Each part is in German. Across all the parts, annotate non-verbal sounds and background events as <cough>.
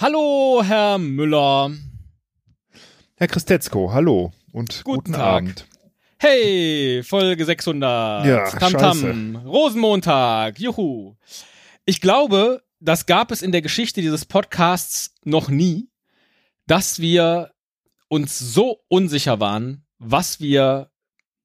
Hallo, Herr Müller. Herr Christetzko, hallo und guten, guten Abend. Hey, Folge 600. Ja, Tamtam. -Tam. Rosenmontag. Juhu. Ich glaube, das gab es in der Geschichte dieses Podcasts noch nie, dass wir uns so unsicher waren, was wir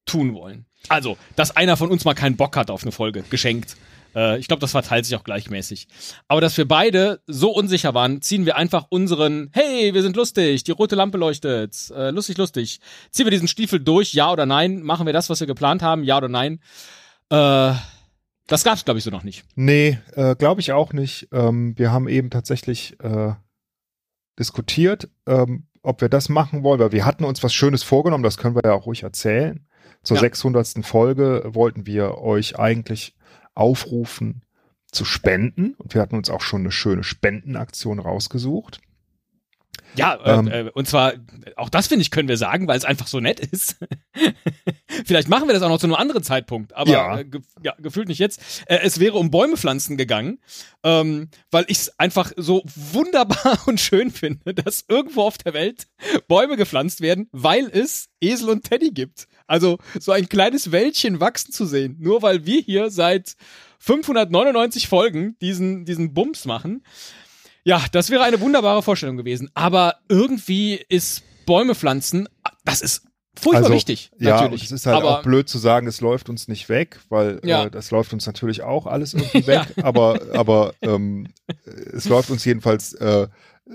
tun wollen. Also, dass einer von uns mal keinen Bock hat auf eine Folge. Geschenkt. Äh, ich glaube, das verteilt sich auch gleichmäßig. Aber dass wir beide so unsicher waren, ziehen wir einfach unseren, hey, wir sind lustig, die rote Lampe leuchtet, äh, lustig, lustig. Ziehen wir diesen Stiefel durch, ja oder nein? Machen wir das, was wir geplant haben, ja oder nein? Äh, das gab es, glaube ich, so noch nicht. Nee, äh, glaube ich auch nicht. Ähm, wir haben eben tatsächlich äh, diskutiert, ähm, ob wir das machen wollen, weil wir hatten uns was Schönes vorgenommen, das können wir ja auch ruhig erzählen. Zur ja. 600. Folge wollten wir euch eigentlich aufrufen zu spenden. Und wir hatten uns auch schon eine schöne Spendenaktion rausgesucht. Ja, äh, ähm, äh, und zwar, auch das finde ich, können wir sagen, weil es einfach so nett ist. <laughs> Vielleicht machen wir das auch noch zu einem anderen Zeitpunkt, aber ja. Äh, ge ja gefühlt nicht jetzt. Äh, es wäre um Bäume pflanzen gegangen, ähm, weil ich es einfach so wunderbar <laughs> und schön finde, dass irgendwo auf der Welt Bäume gepflanzt werden, weil es Esel und Teddy gibt. Also so ein kleines Wäldchen wachsen zu sehen, nur weil wir hier seit 599 Folgen diesen, diesen Bums machen. Ja, das wäre eine wunderbare Vorstellung gewesen. Aber irgendwie ist Bäume pflanzen, das ist furchtbar also, wichtig. Natürlich. Ja, es ist halt aber, auch blöd zu sagen, es läuft uns nicht weg, weil ja. äh, das läuft uns natürlich auch alles <laughs> irgendwie weg. ja. Aber, aber ähm, es läuft uns jedenfalls äh,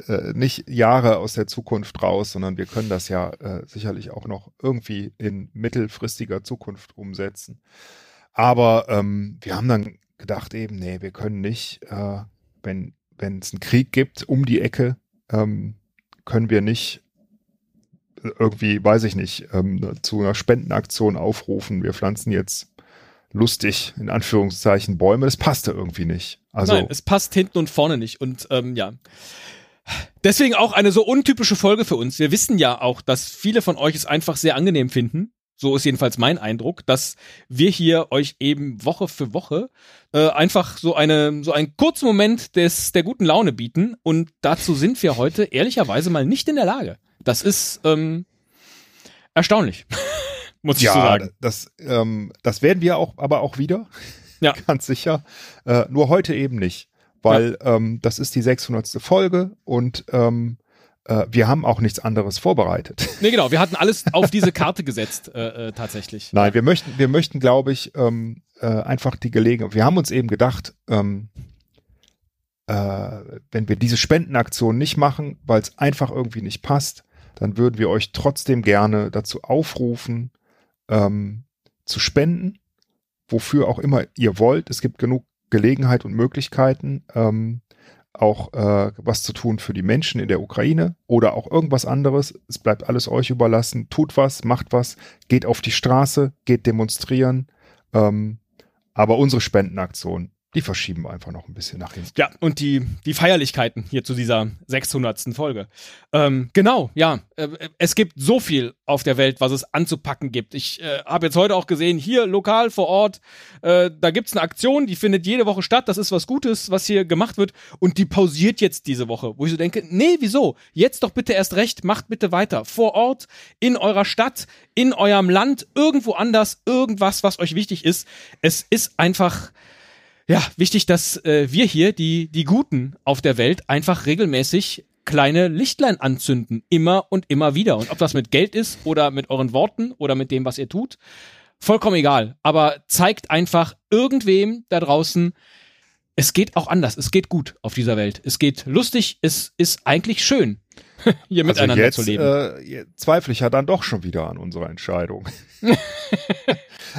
äh, nicht Jahre aus der Zukunft raus, sondern wir können das ja äh, sicherlich auch noch irgendwie in mittelfristiger Zukunft umsetzen. Aber ähm, wir haben dann gedacht eben, nee, wir können nicht, äh, wenn wenn es einen Krieg gibt um die Ecke, ähm, können wir nicht irgendwie, weiß ich nicht, ähm, zu einer Spendenaktion aufrufen. Wir pflanzen jetzt lustig, in Anführungszeichen, Bäume. Das passte irgendwie nicht. Also, Nein, es passt hinten und vorne nicht. Und ähm, ja. Deswegen auch eine so untypische Folge für uns. Wir wissen ja auch, dass viele von euch es einfach sehr angenehm finden. So ist jedenfalls mein Eindruck, dass wir hier euch eben Woche für Woche äh, einfach so eine so einen kurzen Moment des der guten Laune bieten und dazu sind wir heute ehrlicherweise mal nicht in der Lage. Das ist ähm, erstaunlich, <laughs> muss ich ja, so sagen. Das ähm, das werden wir auch, aber auch wieder. Ja, <laughs> ganz sicher. Äh, nur heute eben nicht weil ja. ähm, das ist die 600. Folge und ähm, äh, wir haben auch nichts anderes vorbereitet. Nee, genau, wir hatten alles auf <laughs> diese Karte gesetzt, äh, äh, tatsächlich. Nein, wir möchten, wir möchten, glaube ich, ähm, äh, einfach die Gelegenheit, wir haben uns eben gedacht, ähm, äh, wenn wir diese Spendenaktion nicht machen, weil es einfach irgendwie nicht passt, dann würden wir euch trotzdem gerne dazu aufrufen, ähm, zu spenden, wofür auch immer ihr wollt. Es gibt genug Gelegenheit und Möglichkeiten, ähm, auch äh, was zu tun für die Menschen in der Ukraine oder auch irgendwas anderes. Es bleibt alles euch überlassen. Tut was, macht was, geht auf die Straße, geht demonstrieren. Ähm, aber unsere Spendenaktion die verschieben wir einfach noch ein bisschen nach hinten. Ja, und die, die Feierlichkeiten hier zu dieser 600. Folge. Ähm, genau, ja. Äh, es gibt so viel auf der Welt, was es anzupacken gibt. Ich äh, habe jetzt heute auch gesehen, hier lokal vor Ort, äh, da gibt's eine Aktion, die findet jede Woche statt. Das ist was Gutes, was hier gemacht wird. Und die pausiert jetzt diese Woche, wo ich so denke, nee, wieso? Jetzt doch bitte erst recht, macht bitte weiter. Vor Ort, in eurer Stadt, in eurem Land, irgendwo anders, irgendwas, was euch wichtig ist. Es ist einfach ja, wichtig, dass äh, wir hier, die, die Guten auf der Welt, einfach regelmäßig kleine Lichtlein anzünden. Immer und immer wieder. Und ob das mit Geld ist oder mit euren Worten oder mit dem, was ihr tut, vollkommen egal. Aber zeigt einfach irgendwem da draußen, es geht auch anders. Es geht gut auf dieser Welt. Es geht lustig. Es ist eigentlich schön, <laughs> hier also miteinander jetzt, zu leben. Äh, zweifle ich ja dann doch schon wieder an unserer Entscheidung. <laughs>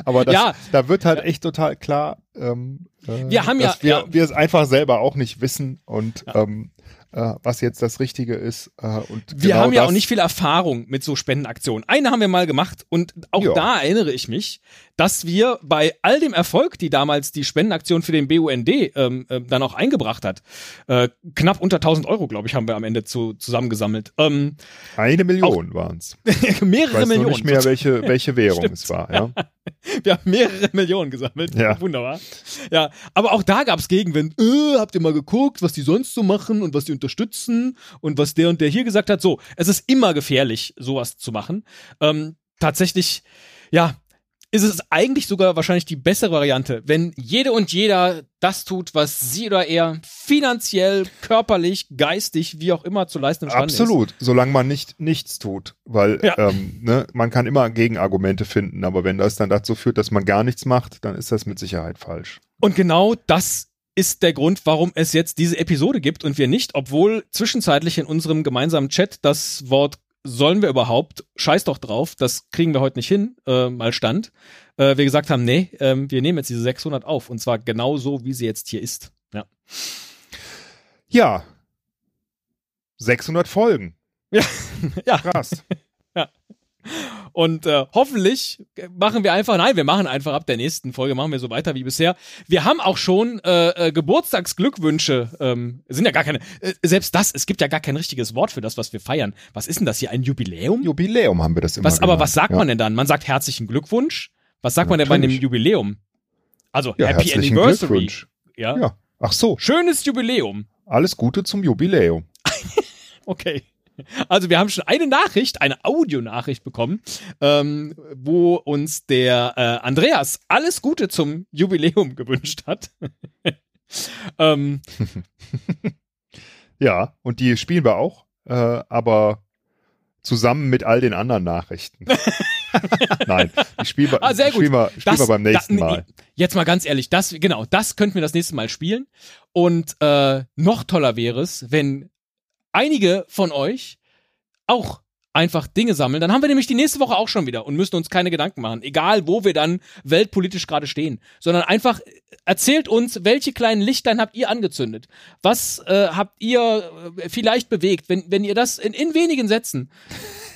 Aber das, ja. da wird halt echt total klar, ähm, äh, wir haben dass ja, wir, ja. wir es einfach selber auch nicht wissen und ja. ähm, äh, was jetzt das Richtige ist. Äh, und wir genau haben ja auch nicht viel Erfahrung mit so Spendenaktionen. Eine haben wir mal gemacht und auch ja. da erinnere ich mich, dass wir bei all dem Erfolg, die damals die Spendenaktion für den BUND ähm, äh, dann auch eingebracht hat, äh, knapp unter 1000 Euro, glaube ich, haben wir am Ende zu, zusammengesammelt. Ähm, Eine Million waren es. <laughs> mehrere ich weiß Millionen. nicht mehr, welche, <laughs> welche Währung es war. Ja. <laughs> Wir haben mehrere Millionen gesammelt. Ja. Wunderbar. Ja, aber auch da gab es Gegenwind. Äh, habt ihr mal geguckt, was die sonst so machen und was die unterstützen und was der und der hier gesagt hat? So, es ist immer gefährlich, sowas zu machen. Ähm, tatsächlich, ja, ist es eigentlich sogar wahrscheinlich die bessere Variante, wenn jede und jeder das tut, was sie oder er finanziell, körperlich, geistig, wie auch immer zu leisten imstande Absolut, ist. solange man nicht nichts tut, weil ja. ähm, ne, man kann immer Gegenargumente finden, aber wenn das dann dazu führt, dass man gar nichts macht, dann ist das mit Sicherheit falsch. Und genau das ist der Grund, warum es jetzt diese Episode gibt und wir nicht, obwohl zwischenzeitlich in unserem gemeinsamen Chat das Wort sollen wir überhaupt, scheiß doch drauf, das kriegen wir heute nicht hin, äh, mal stand, äh, wir gesagt haben, nee, äh, wir nehmen jetzt diese 600 auf und zwar genau so, wie sie jetzt hier ist. Ja. Ja. 600 Folgen. Ja. <laughs> ja. Krass. ja. Und äh, hoffentlich machen wir einfach, nein, wir machen einfach ab der nächsten Folge, machen wir so weiter wie bisher. Wir haben auch schon äh, äh, Geburtstagsglückwünsche, ähm, sind ja gar keine, äh, selbst das, es gibt ja gar kein richtiges Wort für das, was wir feiern. Was ist denn das hier, ein Jubiläum? Jubiläum haben wir das immer was, Aber was sagt ja. man denn dann? Man sagt herzlichen Glückwunsch. Was sagt ja, man denn bei einem Jubiläum? Also ja, Happy Anniversary. Ja? ja. Ach so. Schönes Jubiläum. Alles Gute zum Jubiläum. <laughs> okay. Also wir haben schon eine Nachricht, eine Audionachricht bekommen, ähm, wo uns der äh, Andreas alles Gute zum Jubiläum <laughs> gewünscht hat. <laughs> ähm. <laughs> ja, und die spielen wir auch, äh, aber zusammen mit all den anderen Nachrichten. Nein, die spielen wir, ah, sehr gut. Spielen wir, spielen das, wir beim nächsten da, Mal. Jetzt mal ganz ehrlich, das genau, das könnten wir das nächste Mal spielen. Und äh, noch toller wäre es, wenn einige von euch auch einfach Dinge sammeln, dann haben wir nämlich die nächste Woche auch schon wieder und müssen uns keine Gedanken machen, egal wo wir dann weltpolitisch gerade stehen, sondern einfach erzählt uns, welche kleinen Lichtlein habt ihr angezündet? Was äh, habt ihr äh, vielleicht bewegt, wenn, wenn ihr das in, in wenigen Sätzen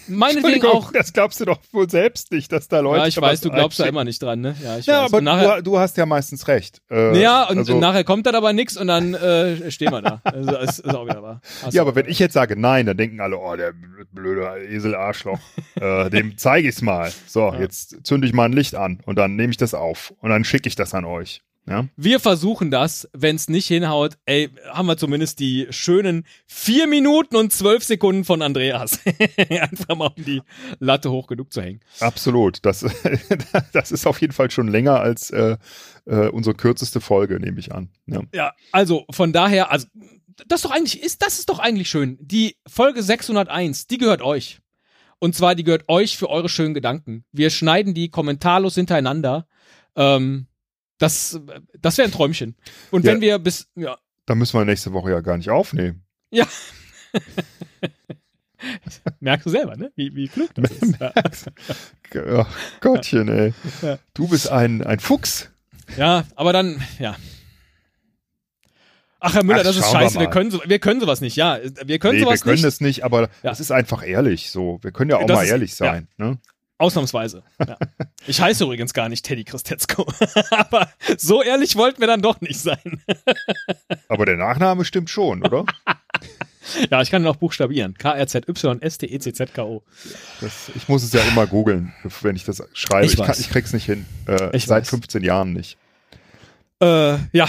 meinetwegen auch. Das glaubst du doch wohl selbst nicht, dass da Leute. Ja, ich weiß, du glaubst da immer nicht dran, ne? Ja, ich ja weiß. aber nachher, du, du, hast ja meistens recht. Äh, ja, und, also, nachher kommt dann aber nichts und dann äh, stehen wir da. Also, ist, ist auch wieder wahr. Ja, aber wenn ich jetzt sage nein, dann denken alle, oh, der blöde Esel-Arschloch, <laughs> äh, dem zeige ich's mal. So, ja. jetzt zünde ich mal ein Licht an und dann nehme ich das auf und dann schicke ich das an euch. Ja. Wir versuchen das. Wenn es nicht hinhaut, ey, haben wir zumindest die schönen vier Minuten und zwölf Sekunden von Andreas. <laughs> Einfach mal um die Latte hoch genug zu hängen. Absolut. Das, <laughs> das ist auf jeden Fall schon länger als äh, äh, unsere kürzeste Folge, nehme ich an. Ja. ja, also von daher, also das doch eigentlich ist, das ist doch eigentlich schön. Die Folge 601, die gehört euch. Und zwar, die gehört euch für eure schönen Gedanken. Wir schneiden die kommentarlos hintereinander. Ähm, das, das wäre ein Träumchen. Und ja, wenn wir bis, ja. Dann müssen wir nächste Woche ja gar nicht aufnehmen. Ja. <laughs> Merkst du selber, ne? Wie, wie klug das ist. <laughs> Ja. Oh, Gottchen, ey. Ja. Du bist ein, ein Fuchs. Ja, aber dann, ja. Ach, Herr Müller, Ach, das ist scheiße. Wir, wir, können so, wir können sowas nicht, ja. Wir können nee, sowas nicht. Wir können nicht. das nicht, aber ja. das ist einfach ehrlich so. Wir können ja auch das mal ist, ehrlich sein. Ja. Ne? Ausnahmsweise. Ja. Ich heiße übrigens gar nicht Teddy Christetzko. <laughs> Aber so ehrlich wollten wir dann doch nicht sein. <laughs> Aber der Nachname stimmt schon, oder? <laughs> ja, ich kann ihn auch buchstabieren. K-R-Z-Y-S-T-E-C-Z-K-O. Ich muss es ja immer googeln, wenn ich das schreibe. Ich, ich, kann, ich krieg's nicht hin. Äh, seit weiß. 15 Jahren nicht. Äh, ja.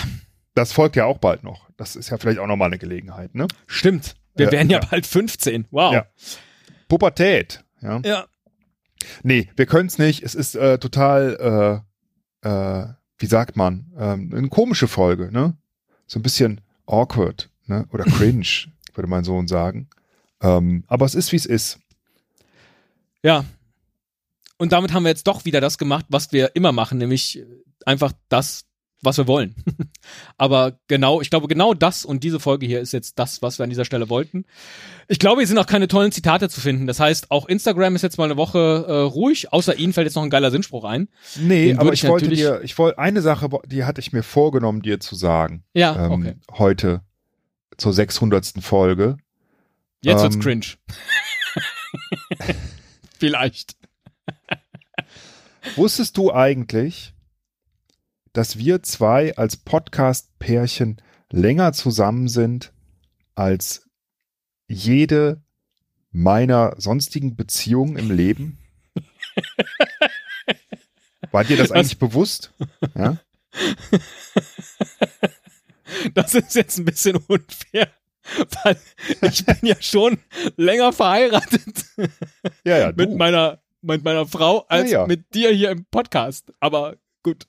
Das folgt ja auch bald noch. Das ist ja vielleicht auch nochmal eine Gelegenheit, ne? Stimmt. Wir äh, werden ja, ja, bald 15. Wow. Ja. Pubertät. Ja. ja. Nee, wir können es nicht. Es ist äh, total, äh, äh, wie sagt man, ähm, eine komische Folge, ne? So ein bisschen awkward, ne? Oder <laughs> cringe, würde mein Sohn sagen. Ähm, aber es ist, wie es ist. Ja. Und damit haben wir jetzt doch wieder das gemacht, was wir immer machen, nämlich einfach das was wir wollen. <laughs> Aber genau, ich glaube, genau das und diese Folge hier ist jetzt das, was wir an dieser Stelle wollten. Ich glaube, hier sind auch keine tollen Zitate zu finden. Das heißt, auch Instagram ist jetzt mal eine Woche äh, ruhig, außer Ihnen fällt jetzt noch ein geiler Sinnspruch ein. Nee, aber ich, ich wollte dir, ich wollte eine Sache, die hatte ich mir vorgenommen, dir zu sagen. Ja, ähm, okay. Heute zur 600. Folge. Jetzt ähm, wird's cringe. <laughs> Vielleicht. Wusstest du eigentlich, dass wir zwei als Podcast-Pärchen länger zusammen sind als jede meiner sonstigen Beziehungen im Leben? <laughs> War dir das eigentlich das, bewusst? Ja? <laughs> Das ist jetzt ein bisschen unfair, weil ich bin ja schon länger verheiratet ja, ja, <laughs> mit meiner mit meiner Frau als ja, mit dir hier im Podcast. Aber gut.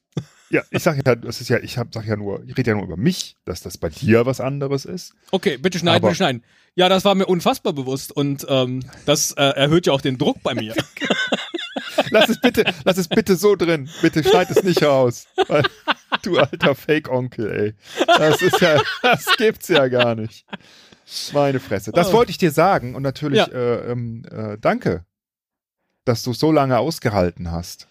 Ja, ich sag ja, das ist ja, ich hab, sag ja nur, ich rede ja nur über mich, dass das bei dir was anderes ist. Okay, bitte schneiden, Aber bitte schneiden. Ja, das war mir unfassbar bewusst und ähm, das äh, erhöht ja auch den Druck bei mir. <laughs> lass es bitte, lass es bitte so drin. Bitte schneid es nicht raus. <laughs> Du alter Fake-Onkel, ey. Das ist ja, <laughs> das gibt's ja gar nicht. Meine Fresse. Das oh. wollte ich dir sagen und natürlich ja. äh, ähm, äh, danke, dass du so lange ausgehalten hast.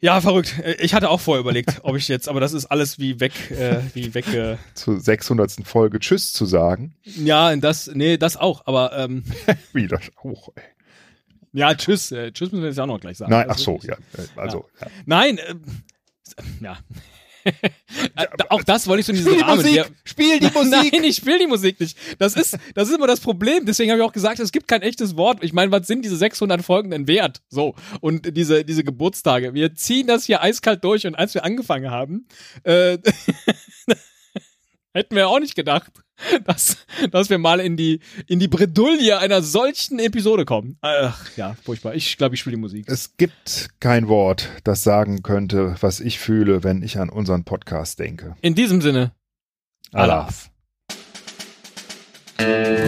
Ja, verrückt. Ich hatte auch vorher überlegt, ob ich jetzt, aber das ist alles wie weg, äh, wie weg. Äh, <laughs> Zur 600. Folge Tschüss zu sagen. Ja, das, nee, das auch, aber ähm, <laughs> wie das auch. Ey. Ja, Tschüss. Äh, tschüss müssen wir jetzt auch noch gleich sagen. Nein, ach so, ja, äh, also. Ja. Ja. Nein, äh, ja. Äh, auch das wollte ich so in diesem Spiel Rahmen. Musik, spiel die <laughs> Musik. Nein, ich spiele die Musik nicht. Das ist, das ist immer das Problem. Deswegen habe ich auch gesagt, es gibt kein echtes Wort. Ich meine, was sind diese 600 Folgen denn wert? So. Und diese, diese Geburtstage. Wir ziehen das hier eiskalt durch und als wir angefangen haben, äh, <laughs> hätten wir auch nicht gedacht, <laughs> dass, dass wir mal in die, in die Bredouille einer solchen Episode kommen. Ach, ja, furchtbar. Ich glaube, ich spiele die Musik. Es gibt kein Wort, das sagen könnte, was ich fühle, wenn ich an unseren Podcast denke. In diesem Sinne. Alaf. Música